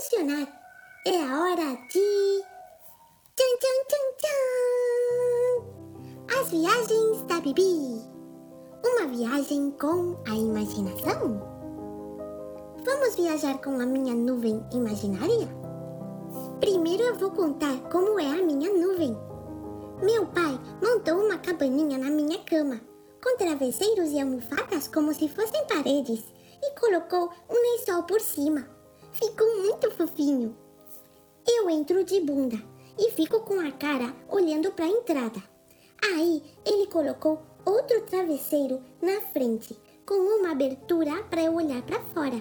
funcionar. É a hora de. Tchan, tchan, tchan, tchan! As viagens da Bibi. Uma viagem com a imaginação? Vamos viajar com a minha nuvem imaginária? Primeiro eu vou contar como é a minha nuvem. Meu pai montou uma cabaninha na minha cama, com travesseiros e almofadas como se fossem paredes, e colocou um lençol por cima. Ficou muito fofinho. Eu entro de bunda e fico com a cara olhando para a entrada. Aí ele colocou outro travesseiro na frente, com uma abertura para eu olhar para fora.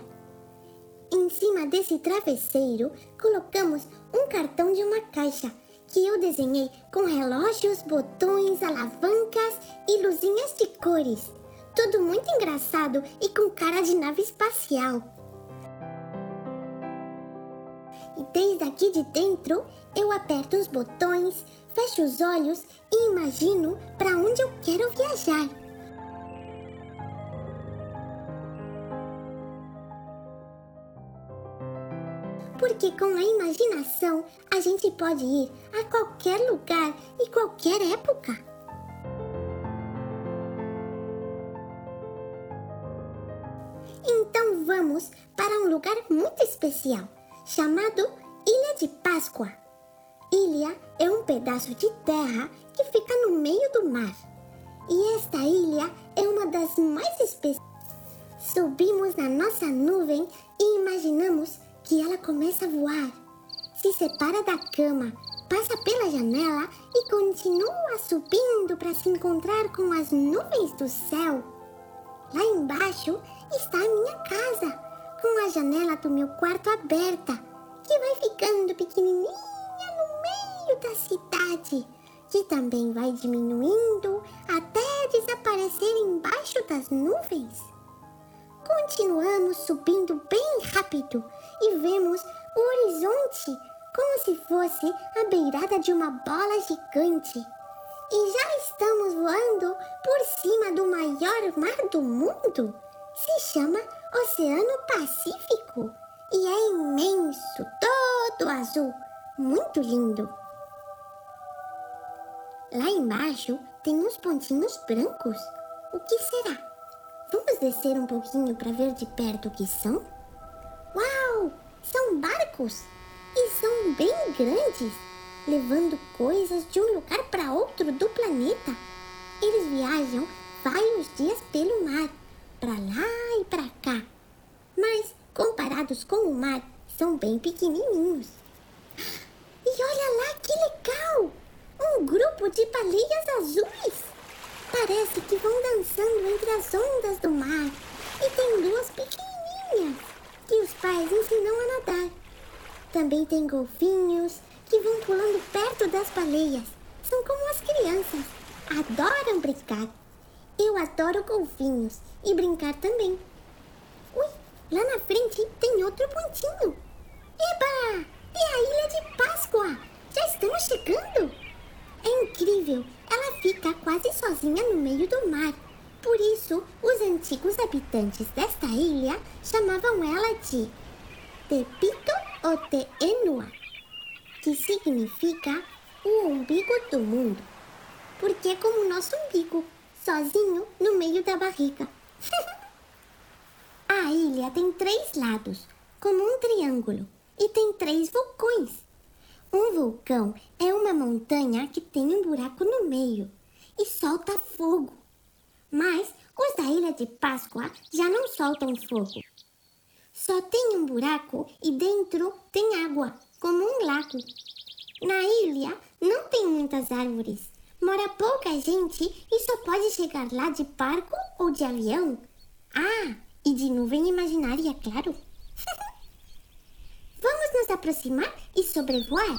Em cima desse travesseiro, colocamos um cartão de uma caixa que eu desenhei com relógios, botões, alavancas e luzinhas de cores. Tudo muito engraçado e com cara de nave espacial. Desde aqui de dentro, eu aperto os botões, fecho os olhos e imagino para onde eu quero viajar. Porque com a imaginação a gente pode ir a qualquer lugar e qualquer época. Então vamos para um lugar muito especial, chamado Ilha de Páscoa. Ilha é um pedaço de terra que fica no meio do mar. E esta ilha é uma das mais especiais. Subimos na nossa nuvem e imaginamos que ela começa a voar. Se separa da cama, passa pela janela e continua subindo para se encontrar com as nuvens do céu. Lá embaixo está a minha casa, com a janela do meu quarto aberta, que vai ficando pequenininha no meio da cidade, que também vai diminuindo até desaparecer embaixo das nuvens. Continuamos subindo bem rápido e vemos o horizonte como se fosse a beirada de uma bola gigante. E já estamos voando por cima do maior mar do mundo. Se chama Oceano Pacífico e é imenso, todo azul, muito lindo. Lá embaixo tem uns pontinhos brancos. O que será? Vamos descer um pouquinho para ver de perto o que são? Uau! São barcos! E são bem grandes, levando coisas de um lugar para outro do planeta. Eles viajam vários dias pelo mar, para lá e para cá. Mas, comparados com o mar, são bem pequenininhos. E olha lá que legal! Um grupo de baleias azuis! Parece que vão dançando entre as ondas do mar. E tem duas pequenininhas que os pais ensinam a nadar. Também tem golfinhos que vão pulando perto das baleias. São como as crianças. Adoram brincar. Eu adoro golfinhos e brincar também. Lá na frente tem outro pontinho. Eba! É a Ilha de Páscoa! Já estamos chegando! É incrível! Ela fica quase sozinha no meio do mar. Por isso, os antigos habitantes desta ilha chamavam ela de Tepito ou Te Enua, que significa o umbigo do mundo, porque é como o nosso umbigo, sozinho no meio da barriga. A ilha tem três lados, como um triângulo, e tem três vulcões. Um vulcão é uma montanha que tem um buraco no meio e solta fogo. Mas os da Ilha de Páscoa já não soltam fogo. Só tem um buraco e dentro tem água, como um lago. Na ilha não tem muitas árvores. Mora pouca gente e só pode chegar lá de barco ou de avião. Ah, e de nuvem imaginária, claro. Vamos nos aproximar e sobrevoar?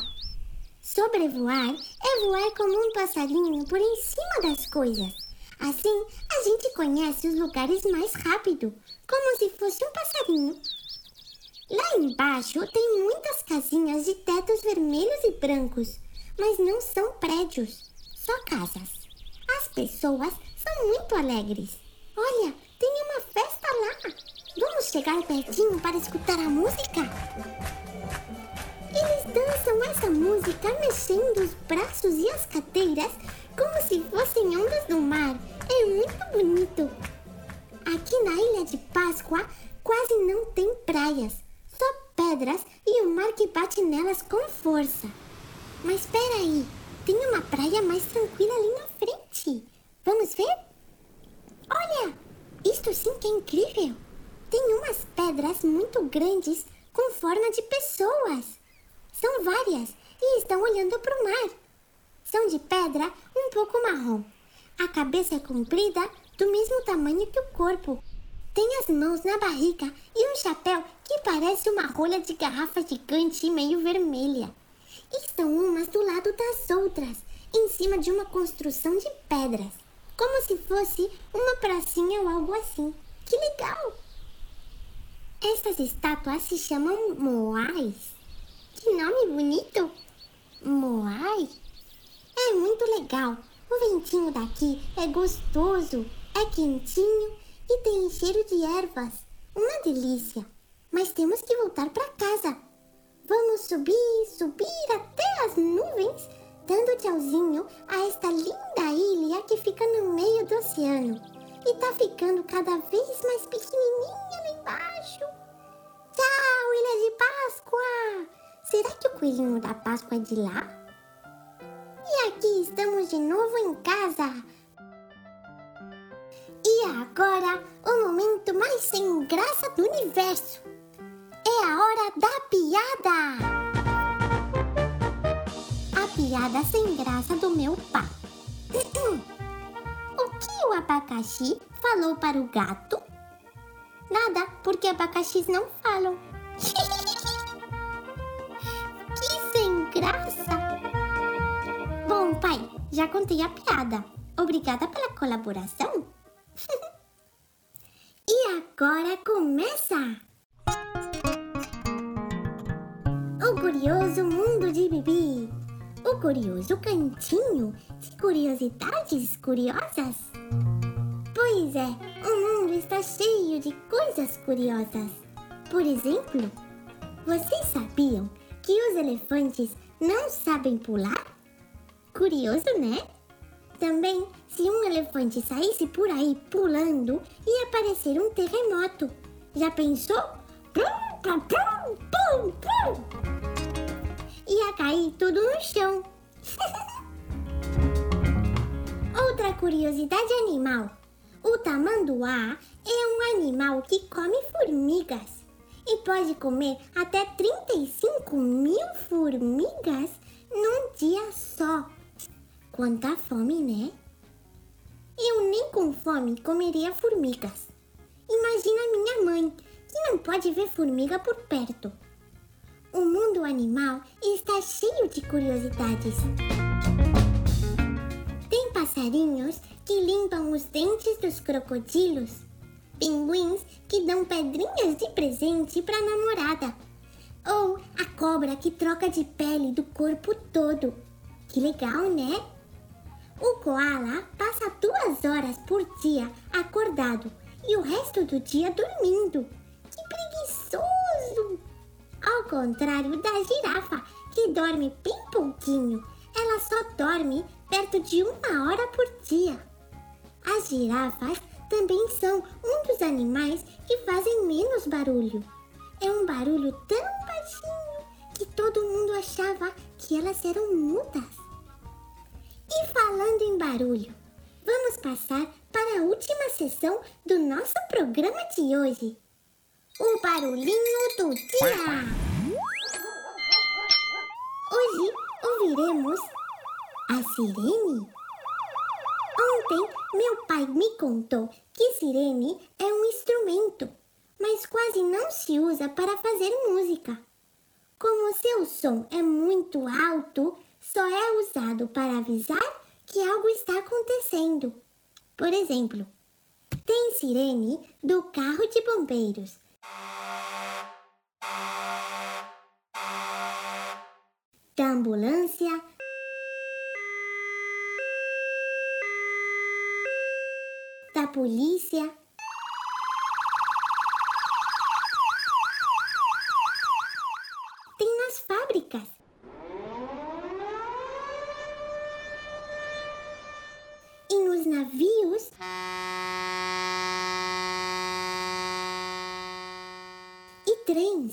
Sobrevoar é voar como um passarinho por em cima das coisas. Assim, a gente conhece os lugares mais rápido, como se fosse um passarinho. Lá embaixo tem muitas casinhas de tetos vermelhos e brancos, mas não são prédios, só casas. As pessoas são muito alegres. Olha, tem uma festa lá. Vamos chegar pertinho para escutar a música? essa música mexendo os braços e as cadeiras como se fossem ondas do mar. É muito bonito. Aqui na Ilha de Páscoa quase não tem praias, só pedras e o mar que bate nelas com força. Mas espera aí, tem uma praia mais tranquila ali na frente. Vamos ver? Olha, isto sim que é incrível. Tem umas pedras muito grandes com forma de pessoas. São várias e estão olhando para o mar. São de pedra um pouco marrom. A cabeça é comprida, do mesmo tamanho que o corpo. Tem as mãos na barriga e um chapéu que parece uma rolha de garrafa gigante meio vermelha. Estão umas do lado das outras, em cima de uma construção de pedras, como se fosse uma pracinha ou algo assim. Que legal! Estas estátuas se chamam moais. Que nome bonito! Moai? É muito legal. O ventinho daqui é gostoso, é quentinho e tem cheiro de ervas. Uma delícia. Mas temos que voltar para casa. Vamos subir, subir até as nuvens, dando tchauzinho a esta linda ilha que fica no meio do oceano. E tá ficando cada vez mais pequenininha lá embaixo. Tchau, Ilha de Páscoa! Será que o coelhinho da Páscoa é de lá? E aqui estamos de novo em casa. E agora, o momento mais sem graça do universo. É a hora da piada. Piada sem graça do meu pai. O que o abacaxi falou para o gato? Nada, porque abacaxis não falam. que sem graça! Bom, pai, já contei a piada. Obrigada pela colaboração. e agora começa! O curioso mundo de Bibi. O curioso cantinho de curiosidades curiosas. Pois é, o mundo está cheio de coisas curiosas. Por exemplo, vocês sabiam que os elefantes não sabem pular? Curioso, né? Também, se um elefante saísse por aí pulando, ia aparecer um terremoto. Já pensou? Pum, pum, pum, pum. Cair tudo no chão. Outra curiosidade animal. O tamanduá é um animal que come formigas e pode comer até 35 mil formigas num dia só. Quanta fome, né? Eu nem com fome comeria formigas. Imagina minha mãe, que não pode ver formiga por perto. O mundo animal está cheio de curiosidades. Tem passarinhos que limpam os dentes dos crocodilos, pinguins que dão pedrinhas de presente para namorada, ou a cobra que troca de pele do corpo todo. Que legal, né? O koala passa duas horas por dia acordado e o resto do dia dormindo. Que preguiçoso! Ao contrário da girafa, que dorme bem pouquinho, ela só dorme perto de uma hora por dia. As girafas também são um dos animais que fazem menos barulho. É um barulho tão baixinho que todo mundo achava que elas eram mudas. E falando em barulho, vamos passar para a última sessão do nosso programa de hoje. O barulhinho do dia. Hoje ouviremos a sirene. Ontem meu pai me contou que sirene é um instrumento, mas quase não se usa para fazer música. Como seu som é muito alto, só é usado para avisar que algo está acontecendo. Por exemplo, tem sirene do carro de bombeiros. Da ambulância. Da polícia.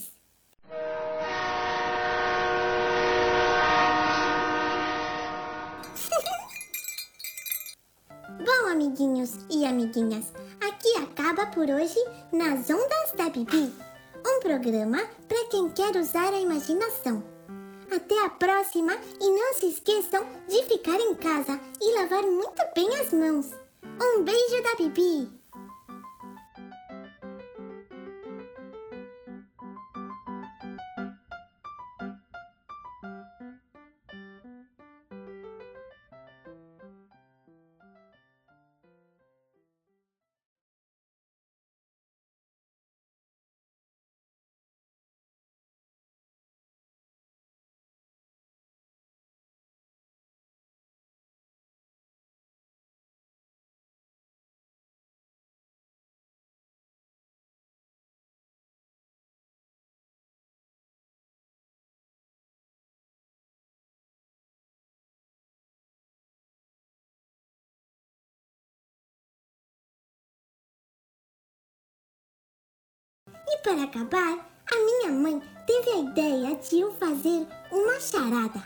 Bom, amiguinhos e amiguinhas, aqui acaba por hoje Nas Ondas da Bibi, um programa para quem quer usar a imaginação. Até a próxima e não se esqueçam de ficar em casa e lavar muito bem as mãos. Um beijo da Bibi! Para acabar, a minha mãe teve a ideia de eu fazer uma charada.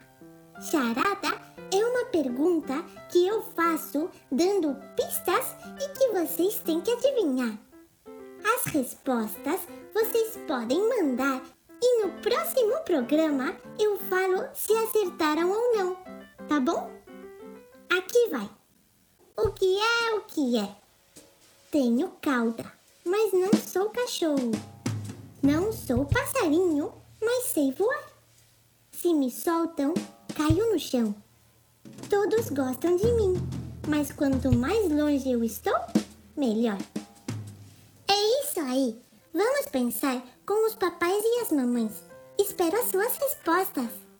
Charada é uma pergunta que eu faço dando pistas e que vocês têm que adivinhar. As respostas vocês podem mandar e no próximo programa eu falo se acertaram ou não, tá bom? Aqui vai. O que é o que é? Tenho cauda, mas não sou cachorro. Não sou passarinho, mas sei voar. Se me soltam, caio no chão. Todos gostam de mim, mas quanto mais longe eu estou, melhor. É isso aí. Vamos pensar com os papais e as mamães. Espero as suas respostas.